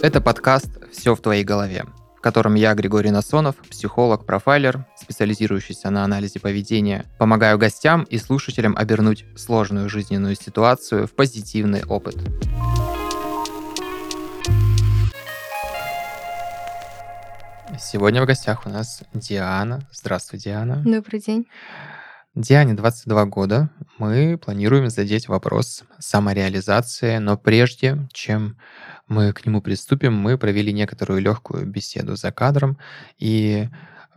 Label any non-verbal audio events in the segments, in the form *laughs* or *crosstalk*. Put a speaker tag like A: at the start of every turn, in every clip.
A: Это подкаст «Все в твоей голове», в котором я, Григорий Насонов, психолог, профайлер, специализирующийся на анализе поведения, помогаю гостям и слушателям обернуть сложную жизненную ситуацию в позитивный опыт. Сегодня в гостях у нас Диана. Здравствуй, Диана.
B: Добрый день.
A: Диане 22 года. Мы планируем задеть вопрос самореализации, но прежде чем мы к нему приступим, мы провели некоторую легкую беседу за кадром и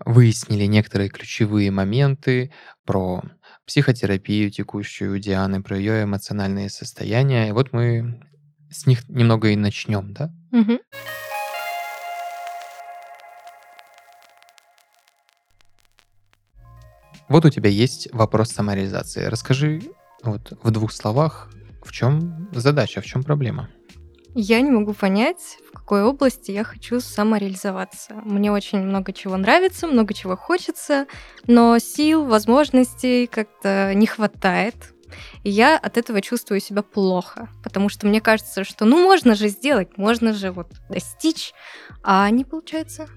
A: выяснили некоторые ключевые моменты про психотерапию текущую у Дианы, про ее эмоциональные состояния. И вот мы с них немного и начнем, да?
B: Мгм.
A: Вот у тебя есть вопрос самореализации. Расскажи вот в двух словах, в чем задача, в чем проблема?
B: Я не могу понять, в какой области я хочу самореализоваться. Мне очень много чего нравится, много чего хочется, но сил, возможностей как-то не хватает. И я от этого чувствую себя плохо, потому что мне кажется, что ну можно же сделать, можно же вот достичь, а не получается.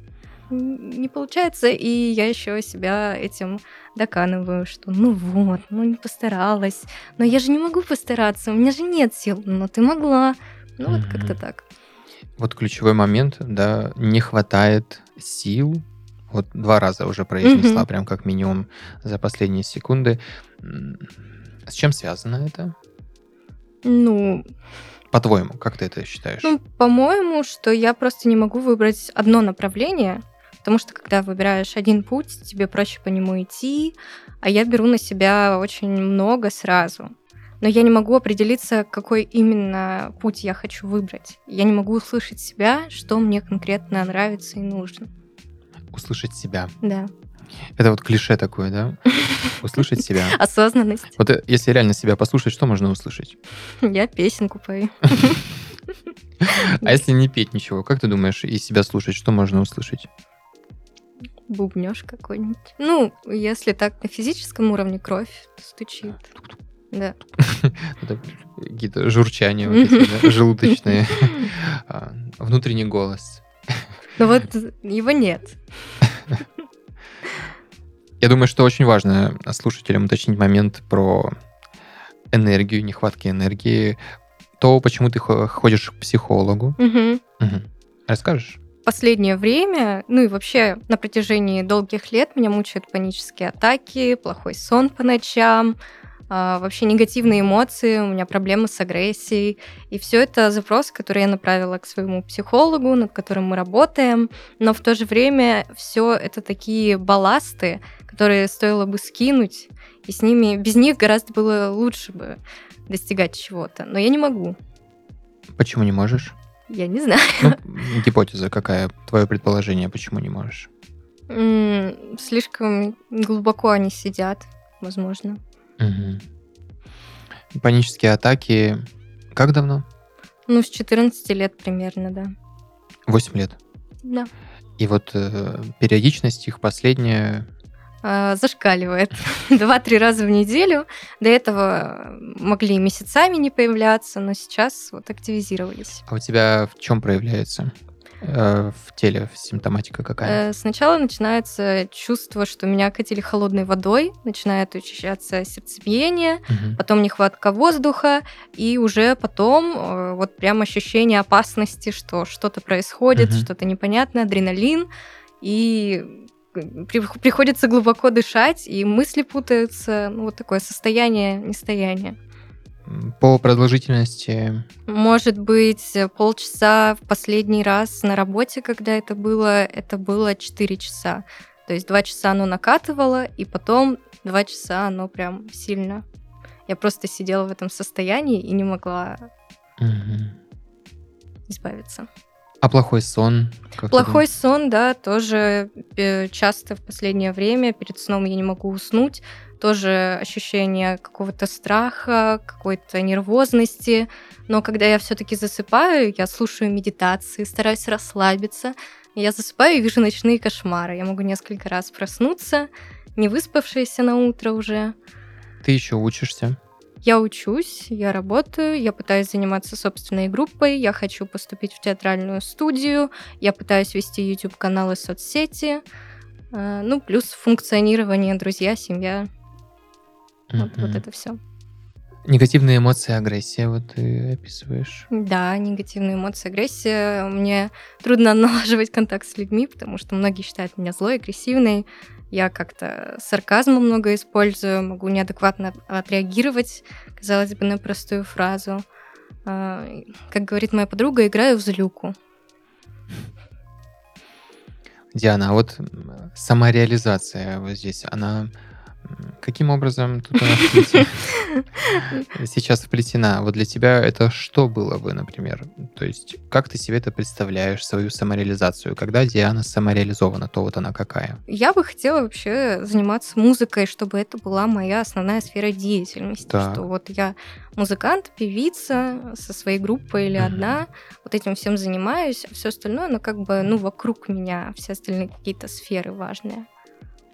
B: Не получается, и я еще себя этим доканываю, что ну вот, ну не постаралась, но я же не могу постараться, у меня же нет сил, но ты могла. Ну вот как-то так.
A: Вот ключевой момент, да, не хватает сил. Вот два раза уже произнесла, прям как минимум за последние секунды. С чем связано это?
B: Ну,
A: По-твоему, как ты это считаешь?
B: ну, по-моему, что я просто не могу выбрать одно направление, потому что когда выбираешь один путь, тебе проще по нему идти, а я беру на себя очень много сразу. Но я не могу определиться, какой именно путь я хочу выбрать. Я не могу услышать себя, что мне конкретно нравится и нужно.
A: Услышать себя.
B: Да.
A: Это вот клише такое, да? *laughs* Услышать себя.
B: Осознанность.
A: Вот э, если реально себя послушать, что можно услышать? *laughs*
B: Я песенку пою. *laughs*
A: А если не петь ничего, как ты думаешь, и себя слушать, что можно услышать?
B: Бубнёж какой-нибудь. Ну, если так на физическом уровне кровь стучит. Да. *laughs*
A: Какие-то журчания желудочные. *laughs* А, Внутренний голос.
B: Но вот его нет. *laughs*
A: Я думаю, что очень важно слушателям уточнить момент про энергию, нехватки энергии, то, почему ты хо- ходишь к психологу. Расскажешь?
B: Последнее время, ну и вообще на протяжении долгих лет меня мучают панические атаки, плохой сон по ночам, вообще негативные эмоции, у меня проблемы с агрессией. И все это запрос, который я направила к своему психологу, над которым мы работаем. Но в то же время все это такие балласты, которые стоило бы скинуть, и с ними, без них гораздо было лучше бы достигать чего-то. Но я не могу.
A: Почему не можешь?
B: Я не знаю.
A: Ну, гипотеза какая? Твое предположение, почему не можешь?
B: М, Слишком глубоко они сидят, возможно.
A: Мгм. Панические атаки. Как давно?
B: Ну, с 14 лет примерно, да.
A: 8 лет.
B: Да.
A: И вот э, периодичность их последняя...
B: А, Зашкаливает. *laughs* Два-три раза в неделю. До этого могли месяцами не появляться, но сейчас вот активизировались.
A: А у тебя в чем проявляется? Э, в теле симптоматика какая?
B: Э, Сначала начинается чувство, что меня окатили холодной водой, начинает учащаться сердцебиение,
A: Мгм.
B: потом нехватка воздуха, и уже потом э, вот прям ощущение опасности, что что-то происходит,
A: Мгм.
B: что-то непонятное, адреналин, и при- приходится глубоко дышать, и мысли путаются, ну, вот такое состояние нестояния.
A: По продолжительности...
B: Может быть, полчаса в последний раз на работе, когда это было, это было 4 часа. То есть 2 часа оно накатывало, и потом 2 часа оно прям сильно. Я просто сидела в этом состоянии и не могла
A: Мгм.
B: избавиться.
A: А плохой сон? Как
B: Плохой сон, да, тоже э, часто в последнее время перед сном я не могу уснуть. Тоже ощущение какого-то страха, какой-то нервозности. Но когда я все-таки засыпаю, я слушаю медитации, стараюсь расслабиться. Я засыпаю и вижу ночные кошмары. Я могу несколько раз проснуться, не выспавшаяся на утро уже.
A: Ты еще учишься.
B: Я учусь, я работаю, я пытаюсь заниматься собственной группой, я хочу поступить в театральную студию, я пытаюсь вести YouTube-каналы, соцсети, э, ну, плюс функционирование, друзья, семья. Вот, вот это все.
A: Негативные эмоции, агрессия, вот ты описываешь.
B: Да, негативные эмоции, агрессия. Мне трудно *laughs* налаживать контакт с людьми, потому что многие считают меня злой, агрессивной. Я как-то сарказма много использую, могу неадекватно отреагировать, казалось бы, на простую фразу. А, Как говорит моя подруга, играю в злюку.
A: Диана, а вот самореализация вот здесь, она каким образом тут она *laughs* сейчас вплетена? Вот для тебя это что было бы, например? То есть как ты себе это представляешь, свою самореализацию? Когда Диана самореализована, то вот она какая?
B: Я бы хотела вообще заниматься музыкой, чтобы это была моя основная сфера деятельности.
A: Так.
B: Что вот я музыкант, певица со своей группой или одна, вот этим всем занимаюсь, а все остальное, оно как бы, ну, вокруг меня, все остальные какие-то сферы важные.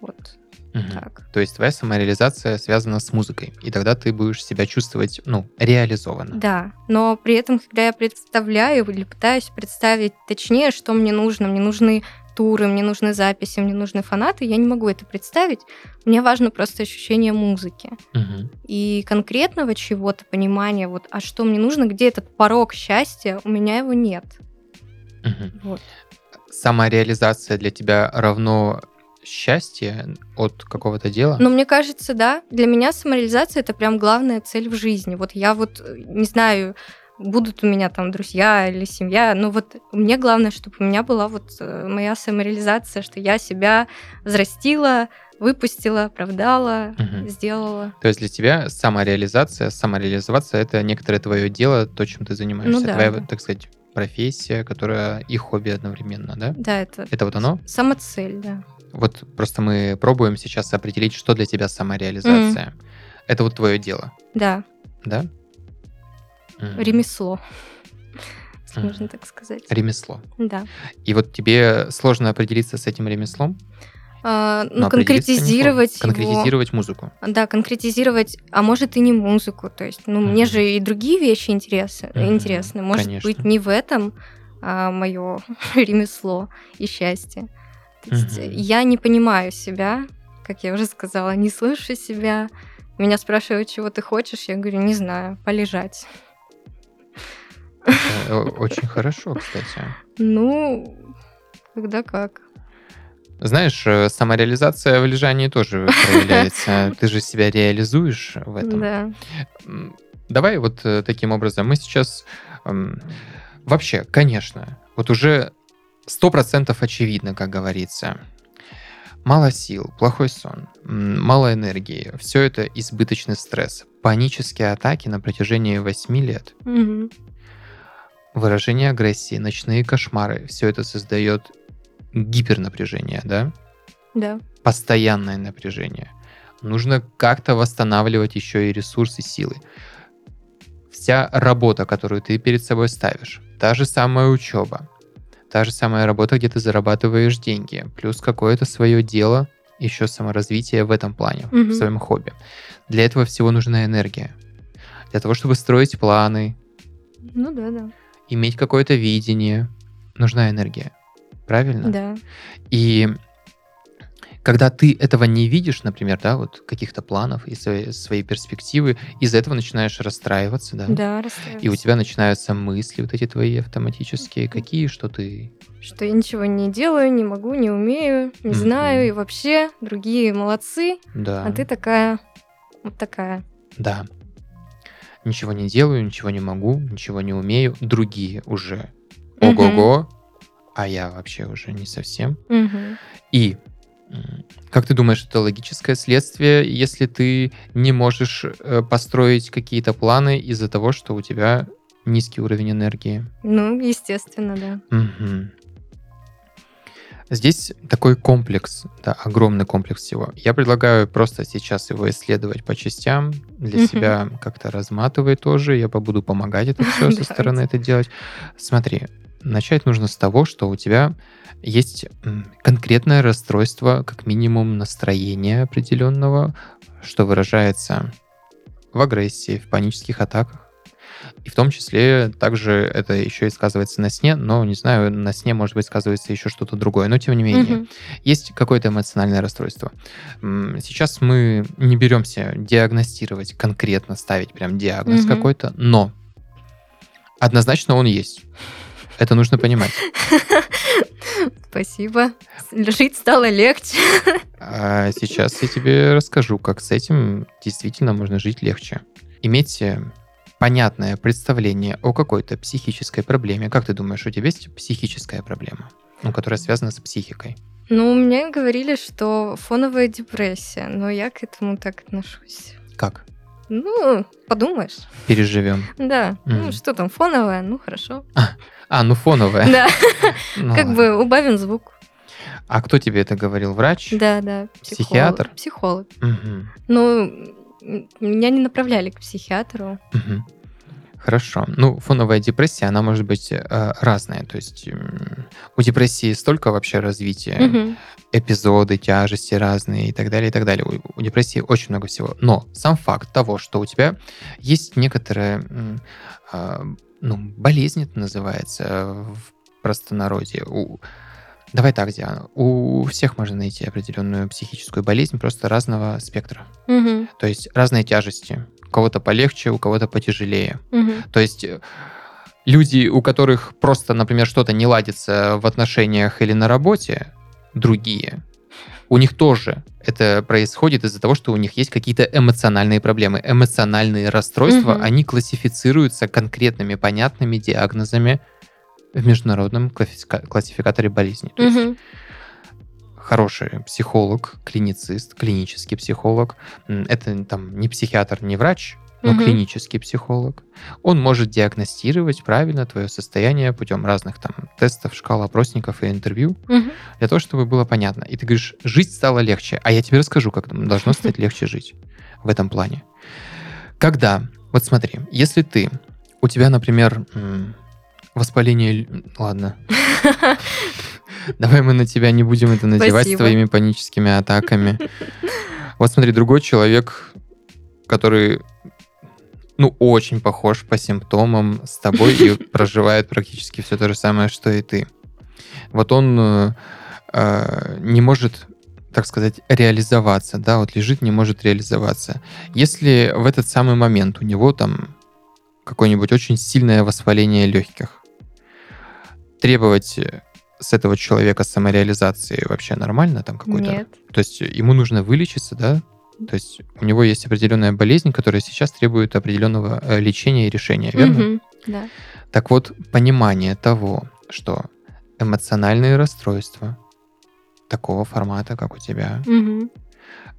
B: Вот
A: Мгм.
B: так.
A: То есть твоя самореализация связана с музыкой, и тогда ты будешь себя чувствовать, ну, реализованно.
B: Да, но при этом, когда я представляю или пытаюсь представить точнее, что мне нужно, мне нужны туры, мне нужны записи, мне нужны фанаты, я не могу это представить. Мне важно просто ощущение музыки.
A: Мгм.
B: И конкретного чего-то, понимания, вот, а что мне нужно, где этот порог счастья, у меня его нет.
A: Мгм.
B: Вот.
A: Самореализация для тебя равно счастье от какого-то дела?
B: Но мне кажется, да, для меня самореализация это прям главная цель в жизни. Вот я вот, э, не знаю, будут у меня там друзья или семья, но вот мне главное, чтобы у меня была вот э, моя самореализация, что я себя взрастила, выпустила, оправдала,
A: Мгм.
B: сделала.
A: То есть для тебя самореализация, самореализоваться это некоторое твое дело, то, чем ты занимаешься.
B: Ну да,
A: Твоя,
B: да.
A: так сказать, профессия, которая и хобби одновременно, да?
B: Да, это
A: Это вот оно?
B: самоцель, да.
A: Вот просто мы пробуем сейчас определить, что для тебя самореализация. Это вот твое дело,
B: Да,
A: да? М.
B: ремесло,
A: Мгм.
B: можно так сказать.
A: Ремесло.
B: Да.
A: И вот тебе сложно определиться с этим ремеслом?
B: А, ну, конкретизировать его.
A: Конкретизировать музыку.
B: Да, конкретизировать, а может и не музыку. То есть, ну, мне
A: Мгм.
B: же и другие вещи интересны.
A: Мгм,
B: интересны. Может
A: конечно.
B: быть, не в этом мое *laughs* ремесло и счастье.
A: Мгм.
B: я не понимаю себя, как я уже сказала, не слышу себя. Меня спрашивают, чего ты хочешь, я говорю, не знаю, полежать.
A: Очень хорошо, кстати.
B: Ну, когда как.
A: Знаешь, э, самореализация в лежании тоже проявляется. *laughs* Ты же себя реализуешь в этом.
B: Да.
A: Давай вот э, таким образом. Мы сейчас... Вообще, конечно, вот уже сто процентов очевидно, как говорится. Мало сил, плохой сон, мало энергии. Все это избыточный стресс. Панические атаки на протяжении 8 лет.
B: Мгм.
A: Выражение агрессии, ночные кошмары. Все это создает гипернапряжение, да?
B: Да.
A: постоянное напряжение. Нужно как-то восстанавливать еще и ресурсы силы. Вся работа, которую ты перед собой ставишь, та же самая учеба, та же самая работа, где ты зарабатываешь деньги, плюс какое-то свое дело, еще саморазвитие в этом плане, в
B: Мгм.
A: своем хобби. Для этого всего нужна энергия. Для того, чтобы строить планы,
B: Ну да, да.
A: иметь какое-то видение, нужна энергия. Правильно?
B: Да.
A: И когда ты этого не видишь, например, да, вот каких-то планов и своей, своей перспективы, из-за этого начинаешь расстраиваться, да?
B: Да,
A: И у тебя начинаются мысли вот эти твои автоматические, какие, что ты...
B: что я ничего не делаю, не могу, не умею, не
A: Мгм.
B: знаю, и вообще другие молодцы,
A: Да,
B: а ты такая, вот такая.
A: да. Ничего не делаю, ничего не могу, ничего не умею. Другие уже. Ого-го. А я вообще уже не совсем.
B: Мгм.
A: И как ты думаешь, это логическое следствие, если ты не можешь э, построить какие-то планы из-за того, что у тебя низкий уровень энергии?
B: Ну, естественно, да.
A: Мгм. Здесь такой комплекс, да, огромный комплекс всего. Я предлагаю просто сейчас его исследовать по частям, для
B: Мгм.
A: себя как-то разматывай тоже, я побуду помогать это все *laughs* со стороны это делать. Смотри, начать нужно с того, что у тебя есть конкретное расстройство, как минимум настроения определенного, что выражается в агрессии, в панических атаках. И в том числе также это еще и сказывается на сне, но, не знаю, на сне, может быть, сказывается еще что-то другое. Но, тем не менее,
B: Мгм.
A: есть какое-то эмоциональное расстройство. Сейчас мы не беремся диагностировать конкретно, ставить прям диагноз
B: Мгм.
A: какой-то, но однозначно он есть. Это нужно понимать. *laughs*
B: Спасибо. Жить стало легче. *laughs*
A: А сейчас я тебе расскажу, как с этим действительно можно жить легче. Иметь э, понятное представление о какой-то психической проблеме. Как ты думаешь, у тебя есть психическая проблема, ну, которая связана с психикой?
B: Ну, мне говорили, что фоновая депрессия, но я к этому так отношусь.
A: Как?
B: Ну, подумаешь.
A: Переживем.
B: Да. Ну,
A: Мгм.
B: что там, фоновая? Ну, хорошо.
A: А, ну фоновая.
B: Да, *laughs*
A: Ну
B: как
A: ладно.
B: бы убавим звук.
A: А кто тебе это говорил? Врач?
B: Да, да. психолог.
A: Психиатр?
B: Психолог. Ну, меня не направляли к психиатру.
A: Хорошо. Ну, фоновая депрессия, она может быть э, разная. То есть м, у депрессии столько вообще развития,
B: Мгм.
A: эпизоды, тяжести разные и так далее, и так далее. У, у депрессии очень много всего. Но сам факт того, что у тебя есть некоторая а, ну, болезнь это называется э, в простонародье. У, давай так, Диана. У всех можно найти определенную психическую болезнь, просто разного спектра.
B: Мгм.
A: То есть разные тяжести. У кого-то полегче, у кого-то потяжелее.
B: Мгм.
A: То есть э, люди, у которых просто, например, что-то не ладится в отношениях или на работе, другие, у них тоже это происходит из-за того, что у них есть какие-то эмоциональные проблемы. Эмоциональные расстройства,
B: Мгм.
A: они классифицируются конкретными, понятными диагнозами в международном классифика- классификаторе болезней. То есть
B: Мгм.
A: Хороший психолог, клиницист, клинический психолог. Это там не психиатр, не врач, но
B: Мгм.
A: клинический психолог. Он может диагностировать правильно твое состояние путем разных там тестов, шкал, опросников и интервью,
B: Мгм.
A: для того, чтобы было понятно. И ты говоришь, жить стало легче. А я тебе расскажу, как должно стать *laughs* легче жить в этом плане. Когда, вот смотри, если ты, у тебя, например, воспаление... Ладно, *laughs* Давай мы на тебя не будем это надевать
B: Спасибо.
A: твоими паническими атаками. Вот смотри, другой человек, который, ну, очень похож по симптомам с тобой и проживает практически все то же самое, что и ты. Вот он э, э, не может, так сказать, реализоваться, да, вот лежит, не может реализоваться. Если в этот самый момент у него там какое-нибудь очень сильное воспаление легких, требовать с этого человека самореализации вообще нормально там какой-то?
B: Нет.
A: То есть ему нужно вылечиться, да? То есть у него есть определенная болезнь, которая сейчас требует определенного э, лечения и решения, верно?
B: Мгм. Да.
A: Так вот, понимание того, что эмоциональные расстройства такого формата, как у тебя,
B: Мгм.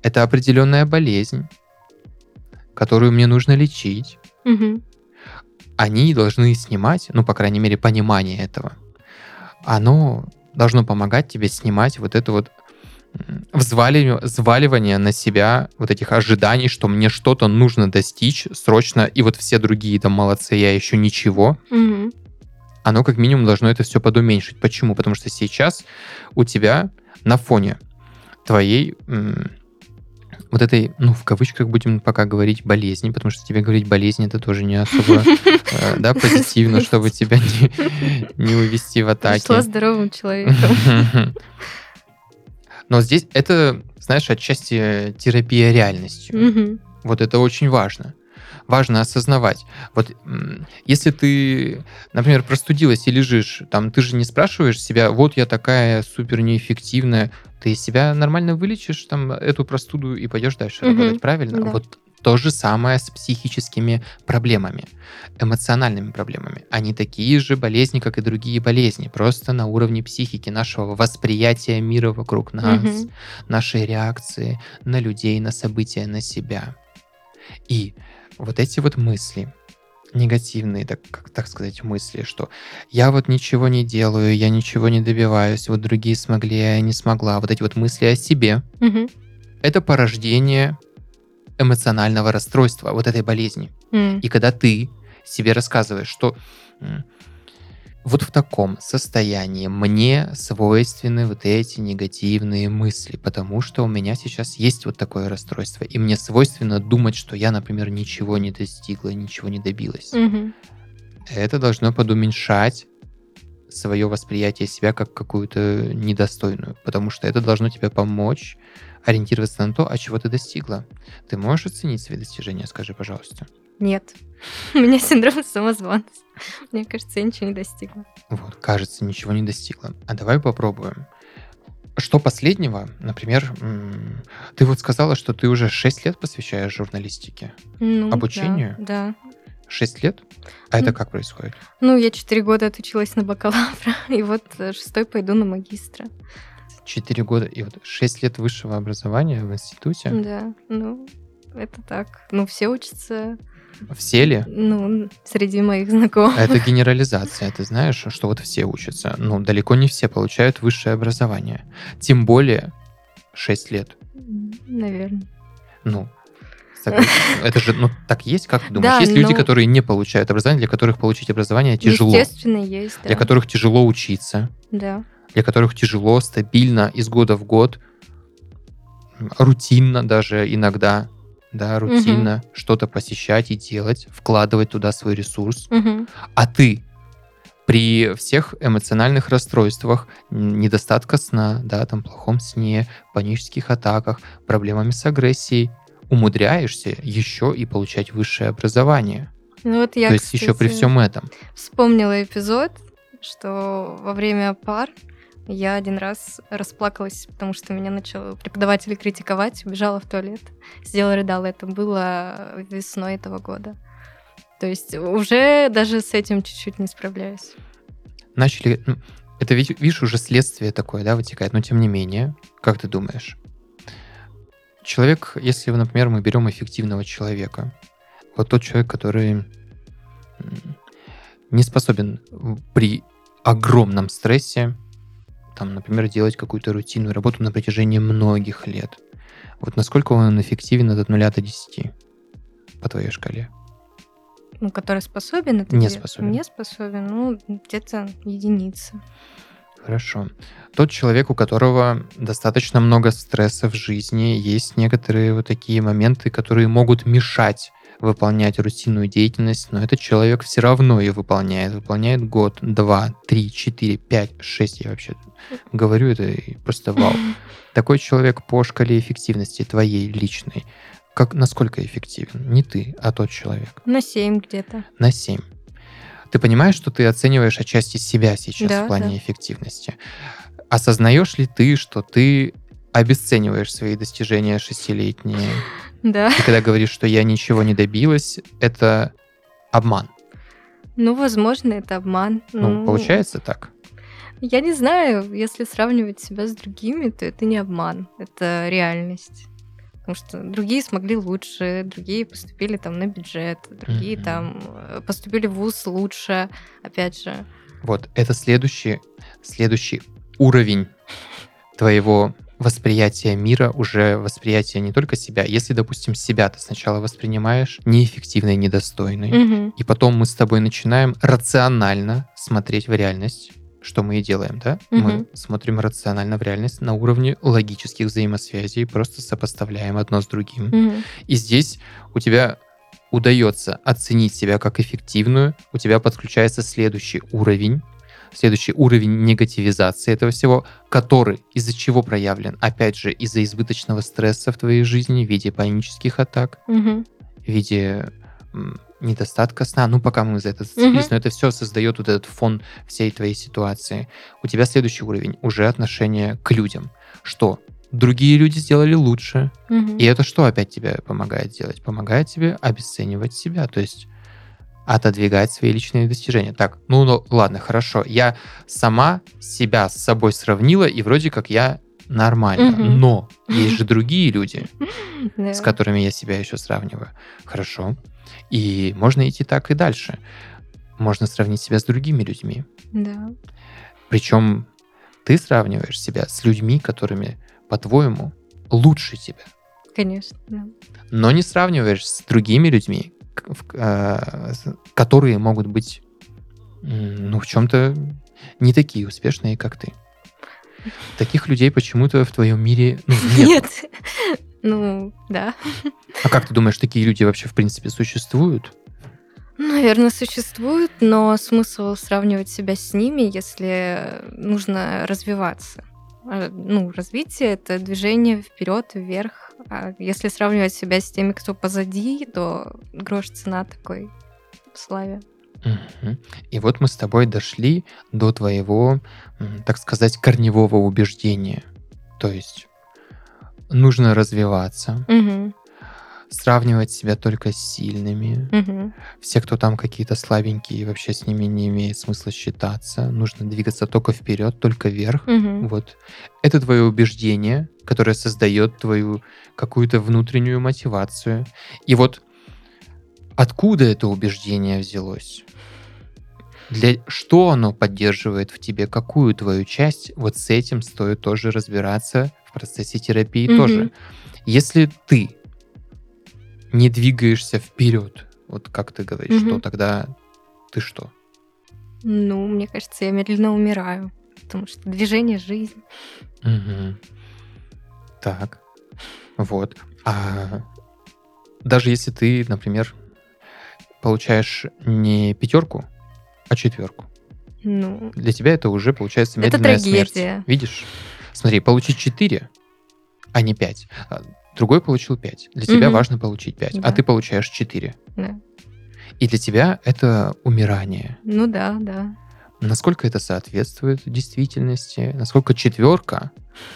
A: это определенная болезнь, которую мне нужно лечить.
B: Мгм.
A: Они должны снимать, ну, по крайней мере, понимание этого. Оно должно помогать тебе снимать вот это вот взваливание, взваливание на себя вот этих ожиданий, что мне что-то нужно достичь срочно, и вот все другие там молодцы, я еще ничего.
B: Мгм.
A: оно как минимум должно это все подуменьшить. Почему? Потому что сейчас у тебя на фоне твоей м, вот этой, ну, в кавычках будем пока говорить болезни, потому что тебе говорить болезнь это тоже не особо, *laughs* э, да, позитивно, чтобы тебя не, увести в атаки.
B: Пришла здоровым человеком. *laughs*
A: Но здесь это, знаешь, отчасти терапия реальностью. Вот это очень важно. Важно осознавать. Вот если ты, например, простудилась и лежишь, там ты же не спрашиваешь себя, вот я такая супер неэффективная, ты себя нормально вылечишь там эту простуду и пойдешь дальше
B: Мгм.
A: работать, правильно?
B: Да.
A: Вот то же самое с психическими проблемами, эмоциональными проблемами. Они такие же болезни, как и другие болезни, просто на уровне психики, нашего восприятия мира вокруг нас,
B: Мгм.
A: нашей реакции на людей, на события, на себя. И вот эти вот мысли, негативные, так, как так сказать, мысли, что я вот ничего не делаю, я ничего не добиваюсь, вот другие смогли, а я не смогла. Вот эти вот мысли о себе,
B: Мгм.
A: это порождение эмоционального расстройства, вот этой болезни.
B: М.
A: И когда ты себе рассказываешь, что вот в таком состоянии мне свойственны вот эти негативные мысли, потому что у меня сейчас есть вот такое расстройство, и мне свойственно думать, что я, например, ничего не достигла, ничего не добилась.
B: Мгм.
A: Это должно подуменьшать свое восприятие себя как какую-то недостойную, потому что это должно тебе помочь ориентироваться на то, а чего ты достигла. Ты можешь оценить свои достижения, скажи, пожалуйста.
B: Нет. *laughs* У меня синдром самозванца. Мне кажется, я ничего не достигла.
A: Вот, кажется, ничего не достигла. А давай попробуем. Что последнего, например, ты вот сказала, что ты уже 6 лет посвящаешь журналистике.
B: Ну, да,
A: Обучению?
B: Да.
A: 6 лет? А это
B: Ну.
A: как происходит?
B: Ну, я четыре года отучилась на бакалавра, *laughs* и вот э, шестой пойду на магистра.
A: 4 года и вот 6 лет высшего образования в институте.
B: Да, ну, это так. Ну, все учатся,
A: Все ли?
B: ну, среди моих знакомых.
A: Это *laughs* генерализация, ты знаешь, что вот все учатся. Ну, далеко не все получают высшее образование. Тем более 6 лет.
B: Наверное.
A: Ну, *laughs* это же, ну, так есть, как ты думаешь?
B: Да,
A: есть люди,
B: но-
A: которые не получают образование, для которых получить образование тяжело.
B: Естественно, есть, да.
A: Для которых тяжело учиться.
B: Да.
A: Для которых тяжело, стабильно, из года в год, рутинно даже иногда, да, рутинно что-то посещать и делать, вкладывать туда свой ресурс.
B: Мгм.
A: А ты при всех эмоциональных расстройствах, недостатка сна, да, там плохом сне, панических атаках, проблемами с агрессией, умудряешься еще и получать высшее образование.
B: Ну, вот я,
A: То есть еще при
B: кстати,
A: всем этом.
B: вспомнила эпизод, что во время пар я один раз расплакалась, потому что меня начал преподаватель критиковать, убежала в туалет, сидела, рыдала. Это было весной этого года. То есть уже даже с этим чуть-чуть не справляюсь.
A: Начали... ну, Это, видишь, уже следствие такое, да, вытекает. Но тем не менее, как ты думаешь? Человек, если, например, мы берем эффективного человека, вот тот человек, который не способен при огромном стрессе, там, например, делать какую-то рутинную работу на протяжении многих лет. Вот насколько он эффективен от 0 до 10 по твоей шкале?
B: Ну, который способен это
A: Не
B: делать.
A: способен.
B: Не способен, ну, где-то единица.
A: Хорошо. Тот человек, у которого достаточно много стресса в жизни, есть некоторые вот такие моменты, которые могут мешать выполнять рутинную деятельность, но этот человек все равно ее выполняет. Выполняет год, два, три, четыре, пять, шесть. Я вообще говорю это и просто вау. *laughs* Такой человек по шкале эффективности твоей личной, как, насколько эффективен? Не ты, а тот человек.
B: На 7 где-то.
A: На 7. Ты понимаешь, что ты оцениваешь отчасти себя сейчас
B: Да,
A: в плане
B: да.
A: эффективности. Осознаешь ли ты, что ты обесцениваешь свои достижения шестилетние?
B: Да.
A: Ты когда говоришь, что я ничего не добилась, это обман.
B: Ну, возможно, это обман.
A: Ну, получается так?
B: Я не знаю, если сравнивать себя с другими, то это не обман, это реальность. Потому что другие смогли лучше, другие поступили там на бюджет, другие
A: Мгм.
B: там э, поступили в ВУЗ лучше, опять же.
A: Вот, это следующий, следующий уровень твоего восприятия мира, уже восприятие не только себя. Если, допустим, себя ты сначала воспринимаешь неэффективной, недостойной,
B: Мгм.
A: И потом мы с тобой начинаем рационально смотреть в реальность, что мы и делаем, да? Мы
B: Мгм.
A: смотрим рационально в реальность на уровне логических взаимосвязей, просто сопоставляем одно с другим.
B: Мгм.
A: И здесь у тебя удается оценить себя как эффективную, у тебя подключается следующий уровень, следующий уровень негативизации этого всего, который из-за чего проявлен? Опять же, из-за избыточного стресса в твоей жизни в виде панических атак,
B: Мгм.
A: в виде недостатка сна. Ну, пока мы за это зацепились,
B: Мгм.
A: но это все создает вот этот фон всей твоей ситуации. У тебя следующий уровень уже отношение к людям. Что? Другие люди сделали лучше.
B: Мгм.
A: И это что опять тебе помогает делать? Помогает тебе обесценивать себя. То есть отодвигать свои личные достижения. Так, ну, ну ладно, хорошо. Я сама себя с собой сравнила, и вроде как я нормально.
B: Мгм.
A: Но есть же *laughs* другие люди, с которыми я себя еще сравниваю. Хорошо. И можно идти так и дальше. Можно сравнить себя с другими людьми.
B: Да.
A: Причем ты сравниваешь себя с людьми, которыми, по-твоему, лучше тебя.
B: Конечно, да.
A: Но не сравниваешь с другими людьми, которые могут быть ну, в чем-то не такие успешные, как ты. Таких людей почему-то в твоем мире ну, *laughs* нет.
B: Нет. Ну, да.
A: А как ты думаешь, такие люди вообще в принципе существуют?
B: Наверное, существуют, но смысл сравнивать себя с ними, если нужно развиваться. А, Ну, развитие это движение вперед, вверх. А если сравнивать себя с теми, кто позади, то грош цена такой славе.
A: Мгм. И вот мы с тобой дошли до твоего, так сказать, корневого убеждения. То есть нужно развиваться,
B: Мгм,
A: сравнивать себя только с сильными.
B: мгм,
A: Все, кто там какие-то слабенькие, вообще с ними не имеет смысла считаться. Нужно двигаться только вперед, только вверх.
B: мгм.
A: Вот. Это твое убеждение, которое создает твою какую-то внутреннюю мотивацию. И вот откуда это убеждение взялось? Для что оно поддерживает в тебе? Какую твою часть? Вот с этим стоит тоже разбираться в процессе терапии
B: Мгм.
A: тоже. Если ты не двигаешься вперед, вот как ты говоришь, то тогда ты что?
B: Ну, мне кажется, я медленно умираю, потому что движение — жизнь.
A: Мгм. Так. Вот. А даже если ты, например, получаешь не пятерку, а четверку,
B: Ну,
A: для тебя это уже получается
B: Это
A: медленная смерть.
B: трагедия.
A: Видишь? Смотри, получить 4, а не 5. Другой получил 5. Для тебя
B: Мгм.
A: важно получить 5,
B: Да.
A: а ты получаешь 4.
B: да.
A: И для тебя это умирание.
B: Ну да, да.
A: Насколько это соответствует действительности? Насколько четверка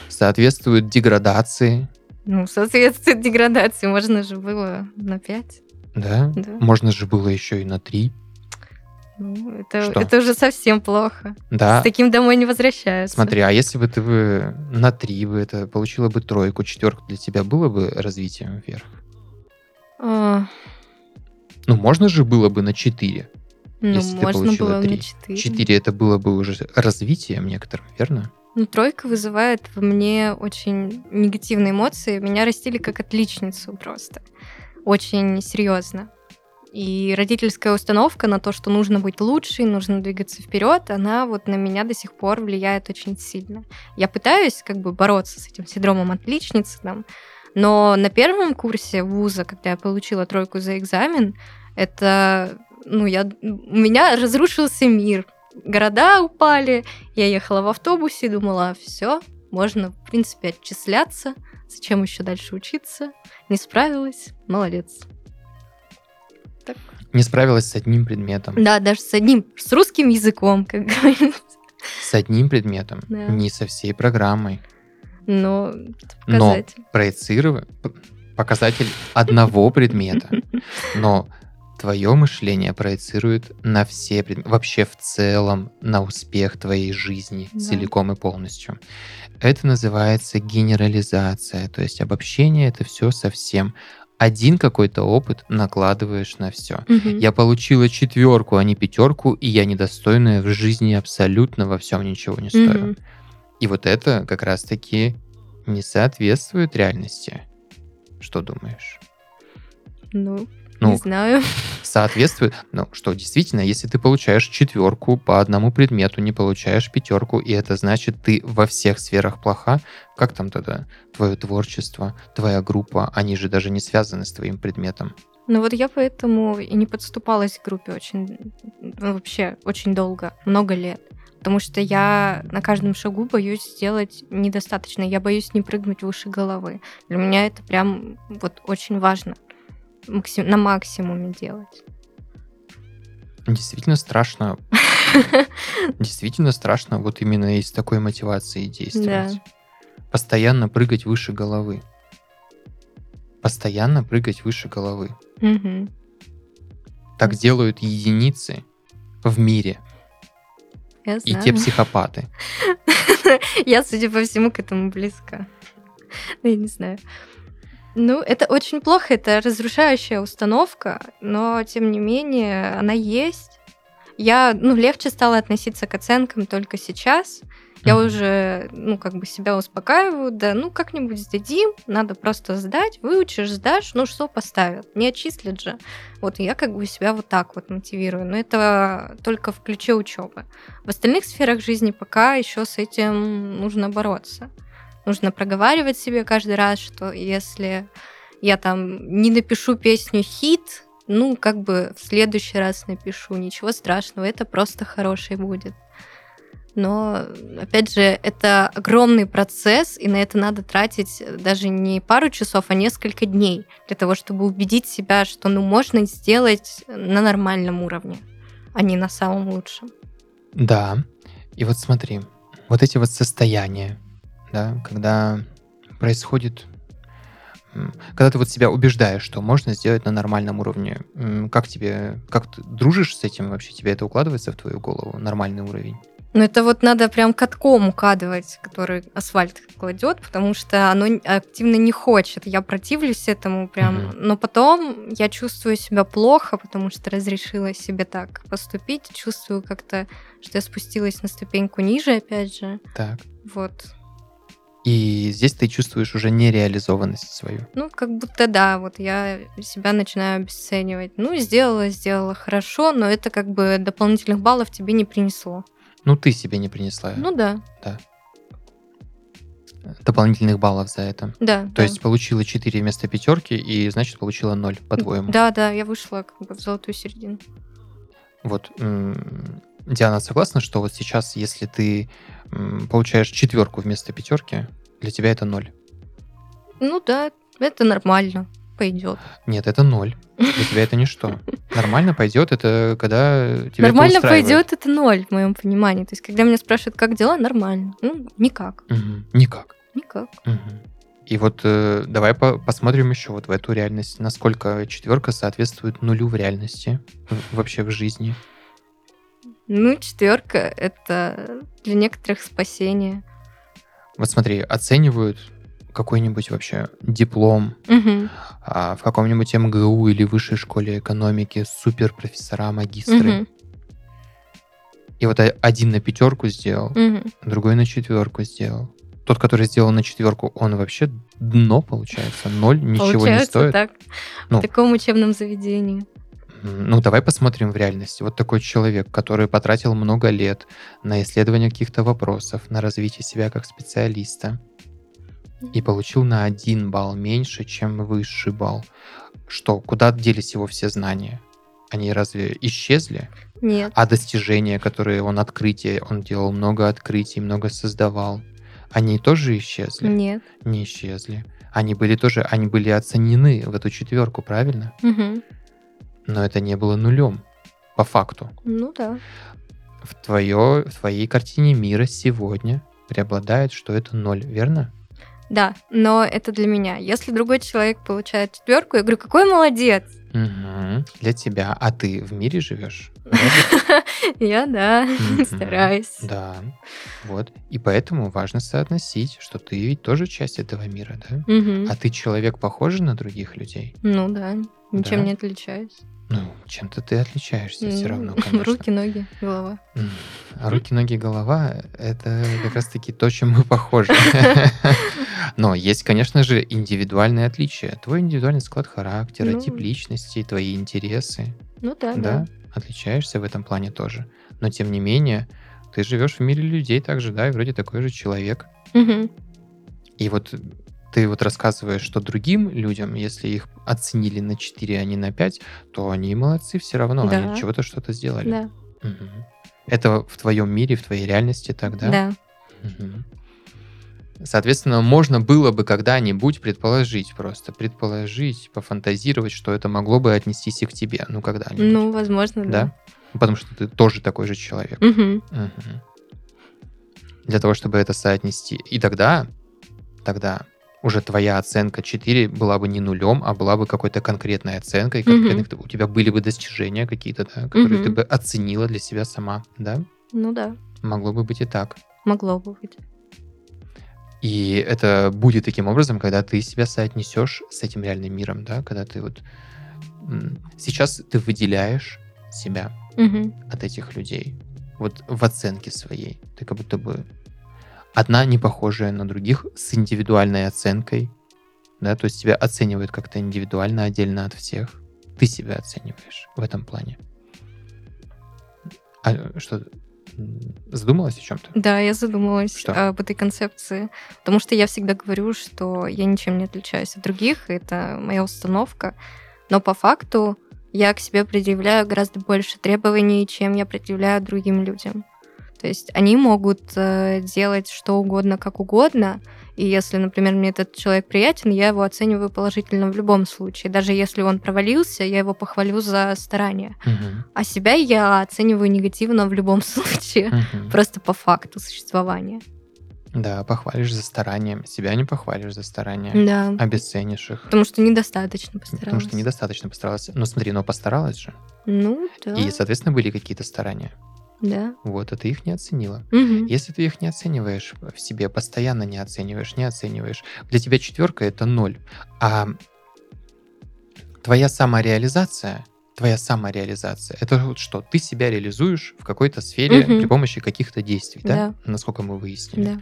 A: соответствует деградации?
B: Ну, соответствует деградации. Можно же было на 5.
A: Да?
B: Да.
A: Можно же было еще и на 3.
B: Ну, это,
A: Что?
B: это уже совсем плохо.
A: Да.
B: С таким домой не возвращаются.
A: Смотри, а если бы ты бы на 3 бы это получила бы тройку, четверку для тебя было бы развитием вверх?
B: А,
A: Ну, можно же было бы на 4.
B: ну,
A: Если ты
B: можно
A: получила
B: было
A: три.
B: на 4.
A: 4 это было бы уже развитием некоторым, верно?
B: Ну, тройка вызывает в мне очень негативные эмоции. Меня растили как отличницу просто. Очень серьезно. И родительская установка на то, что нужно быть лучше, нужно двигаться вперед, она вот на меня до сих пор влияет очень сильно. Я пытаюсь как бы бороться с этим синдромом отличницы, там, но на первом курсе вуза, когда я получила тройку за экзамен, это, ну, я, у меня разрушился мир. Города упали, я ехала в автобусе, думала, все, можно, в принципе, отчисляться. Зачем еще дальше учиться? Не справилась. Молодец. Так.
A: Не справилась с одним предметом.
B: Да, даже с одним, с русским языком, как говорится.
A: С одним предметом,
B: Да.
A: не со всей программой.
B: Но
A: Но проецировать показатель одного предмета. Но твое мышление проецирует на все предметы, вообще в целом на успех твоей жизни
B: Да.
A: целиком и полностью. Это называется генерализация, то есть обобщение это все совсем. Один какой-то опыт накладываешь на все.
B: Мгм.
A: Я получила четверку, а не пятерку, и я недостойная в жизни абсолютно во всем ничего не стою.
B: Мгм.
A: И вот это как раз-таки не соответствует реальности. Что думаешь?
B: Ну,
A: Ну,
B: не знаю.
A: соответствует. Ну, что, действительно, если ты получаешь четверку по одному предмету, не получаешь пятерку, и это значит, ты во всех сферах плоха, как там тогда твое творчество, твоя группа, они же даже не связаны с твоим предметом.
B: Ну вот я поэтому и не подступалась к группе очень, ну, вообще очень долго, много лет. Потому что я на каждом шагу боюсь сделать недостаточно. Я боюсь не прыгнуть выше головы. Для меня это прям вот очень важно. Максим- на максимуме делать.
A: Действительно страшно. *laughs* Действительно страшно вот именно из такой мотивации действовать. Постоянно прыгать выше головы. Постоянно прыгать выше головы. Так делают единицы в мире.
B: Я
A: И те психопаты. *laughs*
B: Я, судя по всему, к этому близка. Ну, Я не знаю. Ну, это очень плохо, это разрушающая установка, но тем не менее она есть. Я, ну, легче стала относиться к оценкам только сейчас. Я
A: Мгм.
B: уже, ну, как бы себя успокаиваю, да, ну, как-нибудь сдадим, надо просто сдать, выучишь, сдашь, ну, что поставят, не отчислят же. Вот я как бы себя вот так вот мотивирую, но это только в ключе учебы. В остальных сферах жизни пока еще с этим нужно бороться. Нужно проговаривать себе каждый раз, что если я там не напишу песню хит, ну, как бы в следующий раз напишу, ничего страшного, это просто хороший будет. Но, опять же, это огромный процесс, и на это надо тратить даже не пару часов, а несколько дней для того, чтобы убедить себя, что ну можно сделать на нормальном уровне, а не на самом лучшем.
A: Да. И вот смотри, вот эти вот состояния, да, когда происходит, когда ты вот себя убеждаешь, что можно сделать на нормальном уровне, как тебе, как ты дружишь с этим вообще? Тебе это укладывается в твою голову, нормальный уровень?
B: Но это вот надо прям катком укладывать, который асфальт кладет, потому что оно активно не хочет. Я противлюсь этому прям.
A: Мгм.
B: Но потом я чувствую себя плохо, потому что разрешила себе так поступить. Чувствую как-то, что я спустилась на ступеньку ниже, опять же.
A: Так.
B: Вот.
A: И здесь ты чувствуешь уже нереализованность свою.
B: Ну, как будто да, вот я себя начинаю обесценивать. Ну, сделала, сделала хорошо, но это как бы дополнительных баллов тебе не принесло.
A: Ну, ты себе не принесла
B: Ну да,
A: дополнительных баллов за это.
B: да.
A: То
B: да.
A: есть получила 4 вместо пятерки, и значит получила 0, по-твоему.
B: Да, да, я вышла как бы в золотую середину.
A: Вот Диана согласна, что вот сейчас, если ты получаешь четверку вместо пятерки, для тебя это ноль.
B: Ну да, это нормально, пойдет.
A: Нет, это ноль. Для тебя это ничто. Нормально пойдет, это когда тебя это
B: Нормально
A: устраивает.
B: пойдет это ноль в моем понимании. То есть, когда меня спрашивают, как дела, нормально. Ну, никак.
A: Мгм. Никак.
B: Никак.
A: Мгм. И вот э, давай по- посмотрим еще вот в эту реальность, насколько четверка соответствует нулю в реальности, в- вообще в жизни.
B: Ну, четверка это для некоторых спасение.
A: Вот смотри, оценивают какой-нибудь вообще диплом
B: Мгм.
A: а, в каком-нибудь МГУ или высшей школе экономики, супер профессора, магистры.
B: Мгм.
A: И вот один на пятерку сделал,
B: Мгм.
A: другой на четверку сделал. Тот, который сделал на четверку, он вообще дно получается, ноль, ничего не
B: Получается
A: стоит.
B: так.
A: Ну.
B: В таком учебном заведении.
A: Ну, давай посмотрим в реальности. Вот такой человек, который потратил много лет на исследование каких-то вопросов, на развитие себя как специалиста, и получил на один балл меньше, чем высший балл. Что, куда делись его все знания? Они разве исчезли?
B: Нет.
A: А достижения, которые он открытие, он делал много открытий, много создавал, они тоже исчезли?
B: Нет.
A: Не исчезли. Они были тоже, они были оценены в эту четверку, правильно?
B: Мгм.
A: Но это не было нулем, по факту.
B: Ну да.
A: В, твое, в твоей картине мира сегодня преобладает, что это ноль, верно?
B: Да, но это для меня. Если другой человек получает четверку, я говорю, какой молодец.
A: Мгм. Для тебя. А ты в мире живешь? *laughs*
B: Я, да, стараюсь.
A: Да. Вот. И поэтому важно соотносить, что ты ведь тоже часть этого мира, да? А ты человек похожий на других людей?
B: Ну да, ничем не отличаюсь.
A: Ну, чем-то ты отличаешься все равно, *laughs* конечно.
B: Руки, ноги, голова.
A: А руки, ноги, голова — это как раз-таки то, чем мы похожи. *laughs* Но есть, конечно же, индивидуальные отличия. Твой индивидуальный склад характера,
B: Ну.
A: тип личности, твои интересы.
B: Ну да,
A: Да,
B: да.
A: отличаешься в этом плане тоже. Но, тем не менее, ты живешь в мире людей также, да, и вроде такой же человек.
B: Мгм.
A: И вот ты вот рассказываешь, что другим людям, если их оценили на 4, а не на 5, то они молодцы все равно,
B: Да.
A: они чего-то что-то сделали.
B: Да,
A: Мгм. Это в твоем мире, в твоей реальности так, да? Мгм. Соответственно, можно было бы когда-нибудь предположить просто, предположить, пофантазировать, что это могло бы отнестись и к тебе, ну когда-нибудь.
B: Ну, возможно,
A: да?
B: да.
A: Потому что ты тоже такой же человек.
B: Мгм.
A: Мгм. Для того, чтобы это соотнести. И тогда, тогда уже твоя оценка 4 была бы не нулем, а была бы какой-то конкретной оценкой, конкретных, у тебя были бы достижения какие-то, да, которые ты
B: Мгм.
A: бы оценила для себя сама, да?
B: Ну да,
A: Могло бы быть и так.
B: могло бы быть.
A: И это будет таким образом, когда ты себя соотнесешь с этим реальным миром, да, когда ты вот сейчас ты выделяешь себя
B: Мгм.
A: от этих людей. Вот в оценке своей. Ты как будто бы одна не похожая на других с индивидуальной оценкой. Да, то есть тебя оценивают как-то индивидуально, отдельно от всех. Ты себя оцениваешь в этом плане. А что, задумалась о чем-то?
B: Да, я задумалась
A: Что?
B: об этой концепции, потому что я всегда говорю, что я ничем не отличаюсь от других, это моя установка, но по факту я к себе предъявляю гораздо больше требований, чем я предъявляю другим людям. То есть они могут э, делать что угодно, как угодно, и если, например, мне этот человек приятен, я его оцениваю положительно в любом случае. Даже если он провалился, я его похвалю за старание.
A: Мгм.
B: А себя я оцениваю негативно в любом *laughs* случае.
A: Мгм.
B: Просто по факту существования.
A: Да, похвалишь за старание. Себя не похвалишь за старание.
B: Да.
A: Обесценишь их.
B: Потому что недостаточно постаралась.
A: Потому что недостаточно постаралась. Ну смотри, но постаралась же.
B: Ну, да.
A: И, соответственно, были какие-то старания.
B: Да.
A: Вот, а ты их не оценила.
B: Мгм.
A: Если ты их не оцениваешь в себе, постоянно не оцениваешь, не оцениваешь, для тебя четверка это ноль. А твоя самореализация, твоя самореализация, это вот что? Ты себя реализуешь в какой-то сфере
B: Мгм.
A: при помощи каких-то действий, да?
B: Да.
A: Насколько мы выяснили.
B: Да.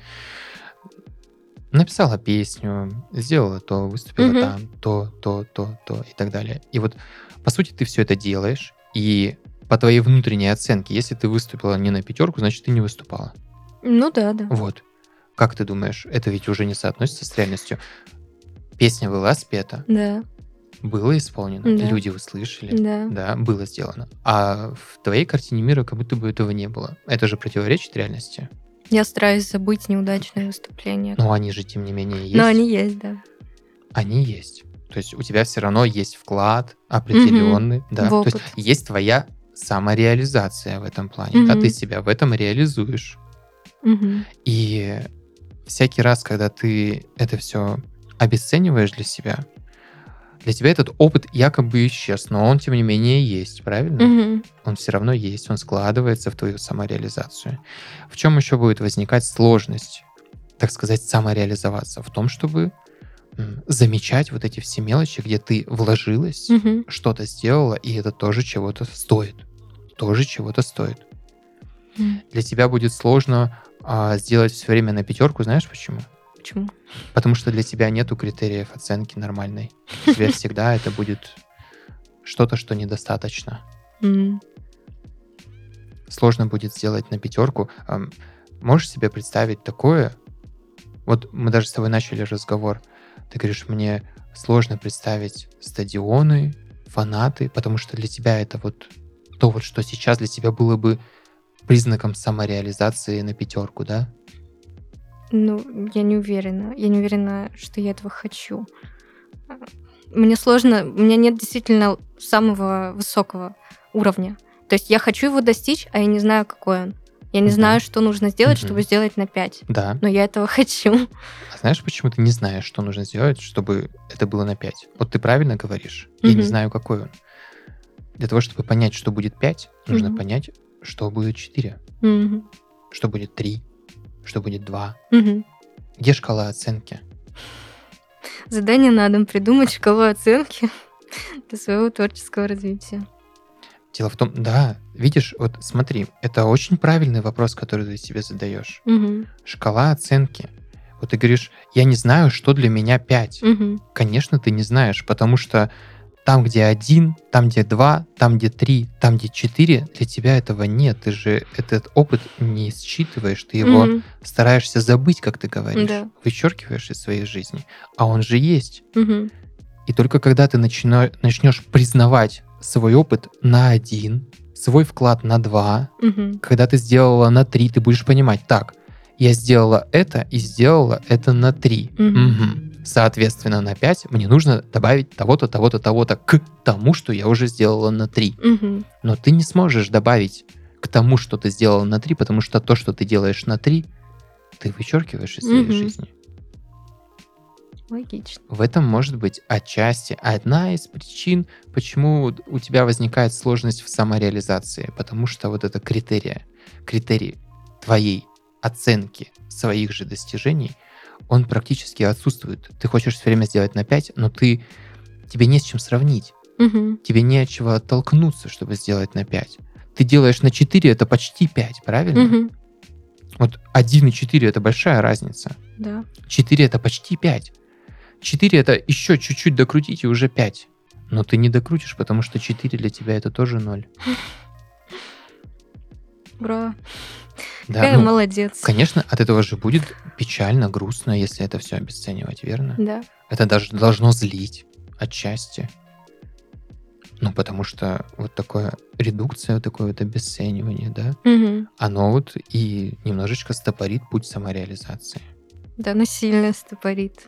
A: Написала песню, сделала то, выступила
B: Мгм.
A: там, то, то, то, то и так далее. И вот, по сути, ты все это делаешь, и по твоей внутренней оценке, если ты выступила не на пятерку, значит, ты не выступала.
B: Ну да, да.
A: Вот. Как ты думаешь, это ведь уже не соотносится с реальностью? Песня была спета,
B: Да.
A: было исполнено,
B: Да.
A: люди услышали,
B: Да.
A: да, было сделано. А в твоей картине мира как будто бы этого не было. Это же противоречит реальности.
B: Я стараюсь забыть неудачные выступления.
A: Но они же, тем не менее, есть.
B: Но они есть, да.
A: Они есть. То есть у тебя все равно есть вклад определенный, да.
B: В
A: То есть есть твоя самореализация в этом плане, да,
B: Мгм.
A: ты себя в этом реализуешь.
B: Мгм.
A: И всякий раз, когда ты это все обесцениваешь для себя, для тебя этот опыт якобы исчез, но он, тем не менее, есть, правильно?
B: Мгм.
A: Он все равно есть, он складывается в твою самореализацию. В чем еще будет возникать сложность, так сказать, самореализоваться? В том, чтобы замечать вот эти все мелочи, где ты вложилась,
B: Мгм.
A: что-то сделала, и это тоже чего-то стоит. Тоже чего-то стоит.
B: М.
A: Для тебя будет сложно а, сделать все время на пятерку, знаешь почему?
B: Почему?
A: Потому что для тебя нету критериев оценки нормальной. У тебя *laughs* всегда это будет что-то, что недостаточно. Сложно будет сделать на пятерку. Можешь себе представить такое? Вот мы даже с тобой начали разговор. Ты говоришь, мне сложно представить стадионы, фанаты, потому что для тебя это вот то, вот, что сейчас для тебя было бы признаком самореализации на пятерку, да?
B: Ну, я не уверена. Я не уверена, что я этого хочу. Мне сложно, у меня нет действительно самого высокого уровня. То есть я хочу его достичь, а я не знаю, какой он. Я не
A: Мгм.
B: знаю, что нужно сделать,
A: Мгм.
B: чтобы сделать на 5.
A: Да.
B: Но я этого *laughs* хочу.
A: А знаешь, почему ты не знаешь, что нужно сделать, чтобы это было на 5? Вот ты правильно говоришь. Я не знаю, какой он. Для того, чтобы понять, что будет 5, нужно понять, что будет 4,
B: Мгм.
A: что будет 3, что будет 2.
B: Мгм.
A: Где шкала оценки?
B: Задание на дом придумать шкалу оценки *laughs* для своего творческого развития.
A: Дело в том, да, видишь, вот смотри, это очень правильный вопрос, который ты себе задаешь.
B: Мгм.
A: Шкала оценки. Вот ты говоришь, я не знаю, что для меня 5.
B: Мгм.
A: Конечно, ты не знаешь, потому что там, где один, там, где два, там, где три, там, где четыре, для тебя этого нет. Ты же этот опыт не считываешь, ты его
B: Мгм.
A: стараешься забыть, как ты говоришь,
B: Да.
A: вычеркиваешь из своей жизни. А он же есть.
B: Мгм.
A: И только когда ты начина- начнешь признавать свой опыт на один, свой вклад на два,
B: Мгм.
A: когда ты сделала на три, ты будешь понимать, так, я сделала это и сделала это на три.
B: Мгм.
A: Мгм. Соответственно, на 5 мне нужно добавить того-то, того-то, того-то к тому, что я уже сделала на 3.
B: Мгм.
A: Но ты не сможешь добавить к тому, что ты сделала на 3, потому что то, что ты делаешь на 3, ты вычеркиваешь из своей
B: Мгм.
A: жизни.
B: Логично.
A: В этом может быть отчасти одна из причин, почему у тебя возникает сложность в самореализации, потому что вот это критерия, критерий твоей оценки своих же достижений, он практически отсутствует. Ты хочешь все время сделать на 5, но ты тебе не с чем сравнить.
B: Мгм.
A: Тебе не от чего оттолкнуться, чтобы сделать на 5. Ты делаешь на 4, это почти 5, правильно?
B: Мгм.
A: Вот 1 и 4 это большая разница.
B: Да.
A: 4 это почти 5. 4 это еще чуть-чуть докрутить и уже 5. Но ты не докрутишь, потому что 4 для тебя это тоже 0.
B: Ура.
A: Да,
B: Какая
A: ну,
B: молодец.
A: конечно, от этого же будет печально, грустно, если это все обесценивать, верно?
B: Да.
A: Это даже должно злить отчасти. Ну, потому что вот такое редукция, вот такое вот обесценивание, да,
B: Мгм.
A: оно вот и немножечко стопорит путь самореализации.
B: Да, оно сильно стопорит.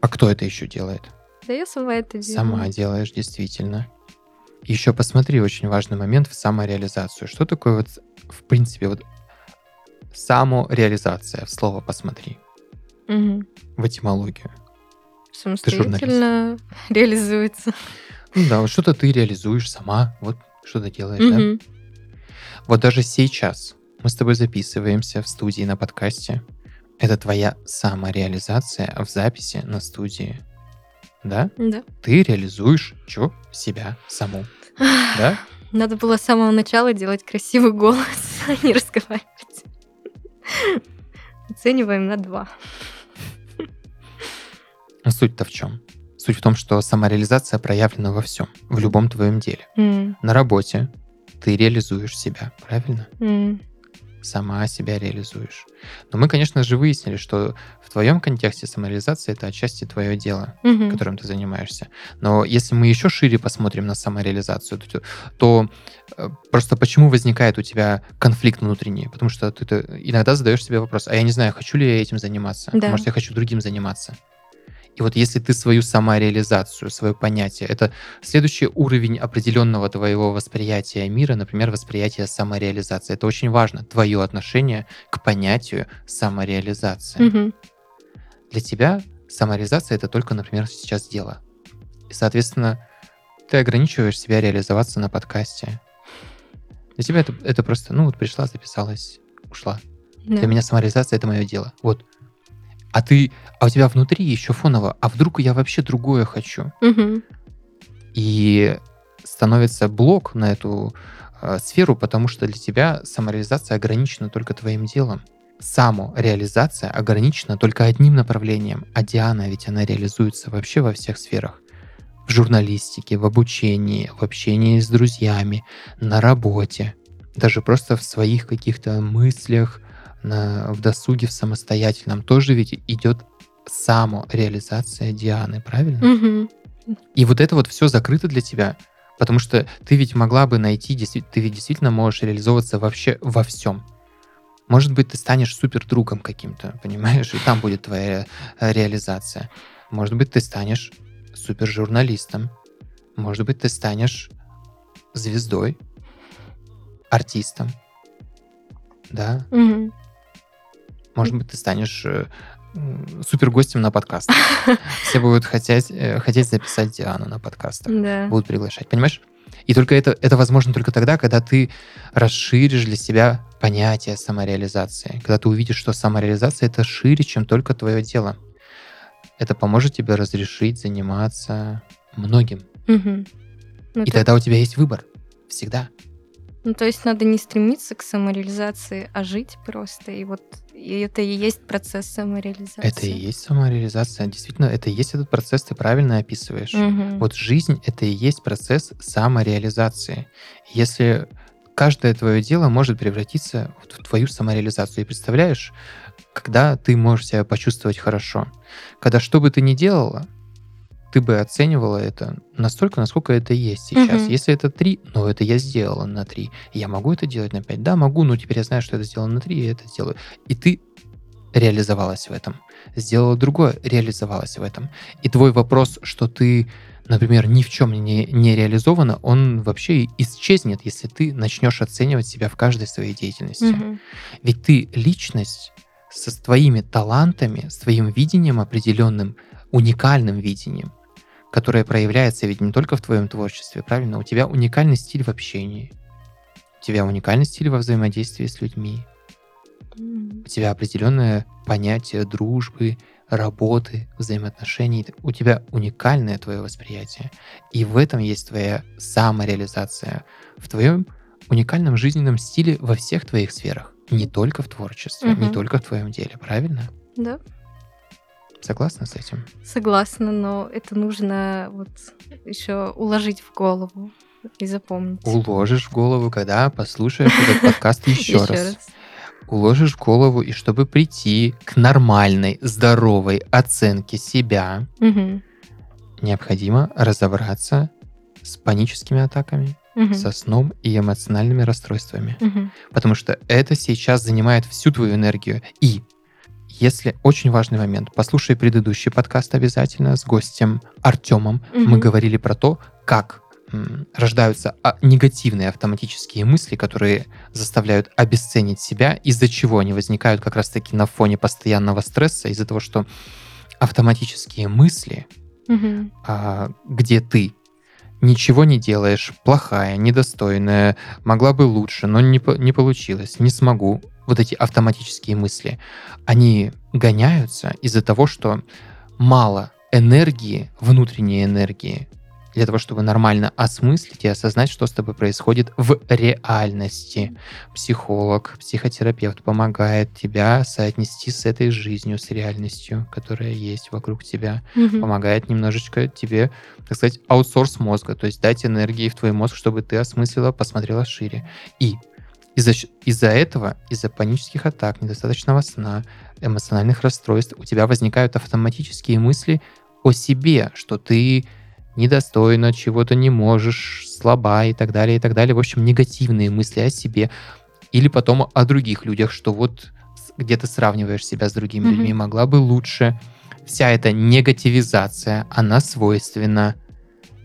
A: А кто это еще делает?
B: Да я сама это делаю.
A: Сама делаешь, действительно. Еще посмотри, очень важный момент в самореализацию. Что такое вот, в принципе, вот самореализация? В слово посмотри,
B: Мгм.
A: в этимологию.
B: Самостоятельно реализуется.
A: Ну да, вот что-то ты реализуешь сама, вот что-то делаешь, да?
B: Мгм.
A: Вот даже сейчас мы с тобой записываемся в студии на подкасте. Это твоя самореализация в записи на студии. Да?
B: Да.
A: Ты реализуешь что? Себя саму. Да?
B: Надо было с самого начала делать красивый голос, *laughs* а не разговаривать. Оцениваем на два.
A: Но суть-то в чем? Суть в том, что самореализация проявлена во всем, в любом твоем деле.
B: М,
A: На работе ты реализуешь себя, правильно?
B: м,
A: Сама себя реализуешь. Но мы, конечно же, выяснили, что в твоем контексте самореализация это отчасти твое дело.
B: мгм.
A: которым ты занимаешься. Но если мы еще шире посмотрим на самореализацию, то, то, э, просто почему возникает у тебя конфликт внутренний? Потому что ты, ты иногда задаешь себе вопрос, а я не знаю, хочу ли я этим заниматься?
B: Да.
A: Может, я хочу другим заниматься? И вот если ты свою самореализацию, свое понятие, это следующий уровень определенного твоего восприятия мира, например, восприятие самореализации. Это очень важно, твое отношение к понятию самореализации.
B: Мгм.
A: Для тебя самореализация это только, например, сейчас дело. И, соответственно, ты ограничиваешь себя реализоваться на подкасте. Для тебя это, это просто, ну вот пришла, записалась, ушла.
B: Да.
A: Для меня самореализация это мое дело. Вот. А ты, а у тебя внутри еще фоново, а вдруг я вообще другое хочу?
B: Мгм.
A: И становится блок на эту э, сферу, потому что для тебя самореализация ограничена только твоим делом. Самореализация ограничена только одним направлением, а Диана ведь она реализуется вообще во всех сферах. В журналистике, в обучении, в общении с друзьями, на работе, даже просто в своих каких-то мыслях, на, в досуге, в самостоятельном тоже ведь идет самореализация Дианы, правильно?
B: Мгм.
A: И вот это вот все закрыто для тебя, потому что ты ведь могла бы найти, ты ведь действительно можешь реализовываться вообще во всем. Может быть, ты станешь супер другом каким-то, *laughs* понимаешь, и там будет твоя реализация. Может быть, ты станешь супер журналистом. Может быть, ты станешь звездой, артистом. Да,
B: Мгм.
A: Может быть, ты станешь э, супер гостем на подкаст. *laughs* Все будут хотеть, э, хотеть записать Диану на подкастах.
B: Да.
A: будут приглашать, понимаешь? И только это, это возможно только тогда, когда ты расширишь для себя понятие самореализации. Когда ты увидишь, что самореализация это шире, чем только твое дело. Это поможет тебе разрешить заниматься многим.
B: Мгм. Ну,
A: И
B: то-
A: тогда у тебя есть выбор. Всегда.
B: Ну, то есть надо не стремиться к самореализации, а жить просто. И вот и это и есть процесс самореализации.
A: Это и есть самореализация. Действительно, это и есть этот процесс, ты правильно описываешь.
B: Мгм.
A: Вот жизнь это и есть процесс самореализации. Если каждое твое дело может превратиться в твою самореализацию. И представляешь, когда ты можешь себя почувствовать хорошо, когда что бы ты ни делала, ты бы оценивала это настолько, насколько это есть сейчас.
B: Мгм.
A: Если это 3, ну это я сделала на 3. Я могу это делать на 5? Да, могу, но теперь я знаю, что это сделано на 3, и это сделаю. И ты реализовалась в этом. Сделала другое, реализовалась в этом. И твой вопрос, что ты, например, ни в чем не, не реализована, он вообще исчезнет, если ты начнешь оценивать себя в каждой своей деятельности.
B: Мгм.
A: Ведь ты личность со твоими талантами, с твоим видением определенным, уникальным видением, которое проявляется ведь не только в твоем творчестве, правильно? У тебя уникальный стиль в общении, у тебя уникальный стиль во взаимодействии с людьми, у тебя определенное понятие дружбы, работы, взаимоотношений. У тебя уникальное твое восприятие. И в этом есть твоя самореализация. В твоем уникальном жизненном стиле во всех твоих сферах. Не только в творчестве, не
B: Мгм.
A: только в твоем деле, правильно?
B: Да,
A: Согласна с этим?
B: согласна, но это нужно вот еще уложить в голову и запомнить.
A: Уложишь в голову, когда послушаешь этот подкаст *laughs* еще раз. Уложишь в голову, и чтобы прийти к нормальной, здоровой оценке себя, необходимо разобраться с паническими атаками, со сном и эмоциональными расстройствами. Потому что это сейчас занимает всю твою энергию. И если очень важный момент, послушай предыдущий подкаст обязательно с гостем Артемом. Мы
B: Мгм.
A: говорили про то, как рождаются а, негативные автоматические мысли, которые заставляют обесценить себя, из-за чего они возникают как раз-таки на фоне постоянного стресса, из-за того, что автоматические мысли, а, где ты ничего не делаешь, плохая, недостойная, могла бы лучше, но не, не получилось, не смогу. Вот эти автоматические мысли, они гоняются из-за того, что мало энергии, внутренней энергии, для того, чтобы нормально осмыслить и осознать, что с тобой происходит в реальности. Психолог, психотерапевт помогает тебя соотнести с этой жизнью, с реальностью, которая есть вокруг тебя
B: Мгм.
A: помогает немножечко тебе, так сказать, аутсорс мозга, то есть дать энергии в твой мозг, чтобы ты осмыслила, посмотрела шире. И из-за из-за этого, из-за панических атак, недостаточного сна, эмоциональных расстройств у тебя возникают автоматические мысли о себе, что ты недостойна, чего-то не можешь, слаба и так далее, и так далее. В общем, негативные мысли о себе. Или потом о других людях, что вот с- где ты сравниваешь себя с другими
B: Мгм.
A: людьми, могла бы лучше. Вся эта негативизация, она свойственна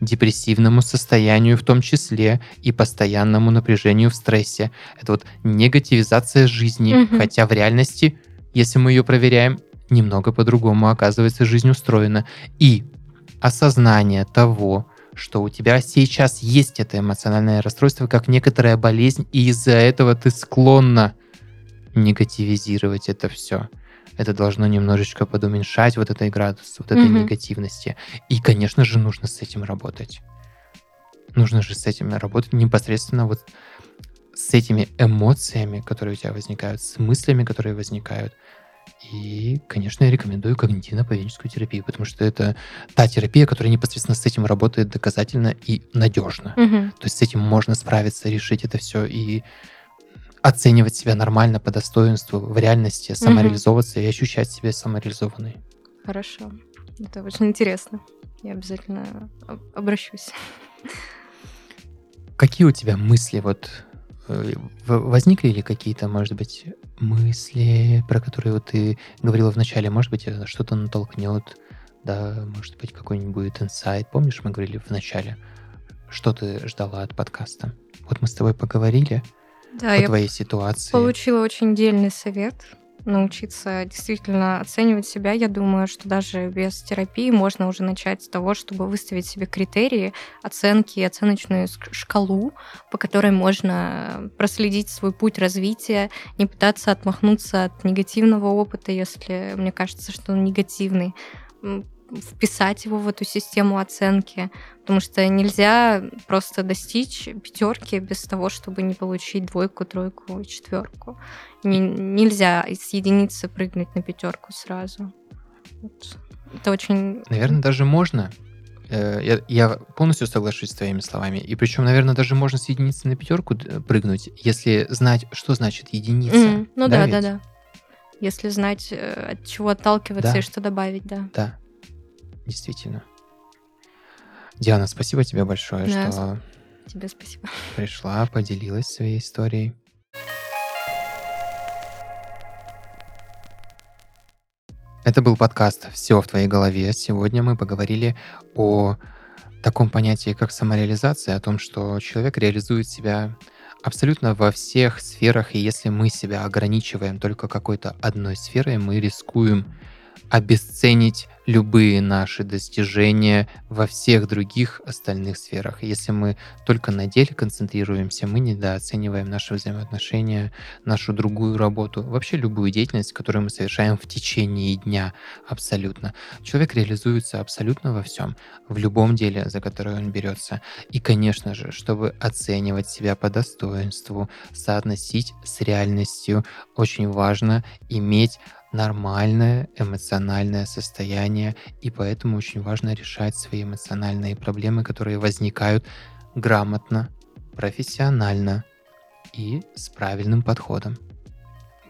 A: депрессивному состоянию в том числе и постоянному напряжению в стрессе. Это вот негативизация жизни,
B: Мгм.
A: хотя в реальности, если мы ее проверяем, немного по-другому оказывается жизнь устроена. И осознание того, что у тебя сейчас есть это эмоциональное расстройство как некоторая болезнь, и из-за этого ты склонна негативизировать это все. Это должно немножечко подуменьшать вот этой градус, вот этой
B: Мгм.
A: негативности. И, конечно же, нужно с этим работать. Нужно же с этим работать непосредственно вот с этими эмоциями, которые у тебя возникают, с мыслями, которые возникают. И, конечно, я рекомендую когнитивно-поведенческую терапию, потому что это та терапия, которая непосредственно с этим работает доказательно и надежно.
B: Мгм.
A: То есть с этим можно справиться, решить это все и оценивать себя нормально по достоинству в реальности, самореализовываться и ощущать себя самореализованной.
B: Хорошо. Это очень интересно. Я обязательно об- обращусь.
A: Какие у тебя мысли вот э, возникли ли какие-то, может быть, мысли, про которые вот ты говорила в начале, может быть, что-то натолкнет, да, может быть, какой-нибудь будет инсайт. Помнишь, мы говорили в начале, что ты ждала от подкаста? Вот мы с тобой поговорили
B: Да,
A: о
B: я
A: твоей ситуации.
B: получила очень дельный совет. Научиться действительно оценивать себя. Я думаю, что даже без терапии можно уже начать с того, чтобы выставить себе критерии оценки, и оценочную шкалу, по которой можно проследить свой путь развития, не пытаться отмахнуться от негативного опыта, если мне кажется, что он негативный, вписать его в эту систему оценки, потому что нельзя просто достичь пятерки без того, чтобы не получить двойку, тройку и четверку. Не- нельзя с единицы прыгнуть на пятерку сразу. Вот. Это очень...
A: Наверное, даже можно. Э, Я, я полностью соглашусь с твоими словами. И причем, наверное, даже можно с единицы на пятерку д- прыгнуть, если знать, что значит единица.
B: М, Ну да, да,
A: ведь?
B: да. Если знать, э, от чего отталкиваться
A: Да.
B: и что добавить, да.
A: Да, действительно. Диана, спасибо тебе большое,
B: Да,
A: что
B: Тебе спасибо.
A: пришла, поделилась своей историей. Это был подкаст «Все в твоей голове». Сегодня мы поговорили о таком понятии, как самореализация, о том, что человек реализует себя абсолютно во всех сферах, и если мы себя ограничиваем только какой-то одной сферой, мы рискуем обесценить любые наши достижения во всех других остальных сферах. Если мы только на деле концентрируемся, мы недооцениваем наши взаимоотношения, нашу другую работу, вообще любую деятельность, которую мы совершаем в течение дня абсолютно. Человек реализуется абсолютно во всем, в любом деле, за которое он берется. И, конечно же, чтобы оценивать себя по достоинству, соотносить с реальностью, очень важно иметь нормальное эмоциональное состояние, и поэтому очень важно решать свои эмоциональные проблемы, которые возникают грамотно, профессионально и с правильным подходом.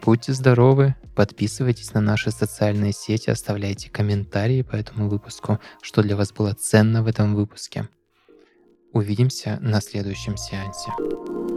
A: Будьте здоровы, подписывайтесь на наши социальные сети, оставляйте комментарии по этому выпуску, что для вас было ценно в этом выпуске. Увидимся на следующем сеансе.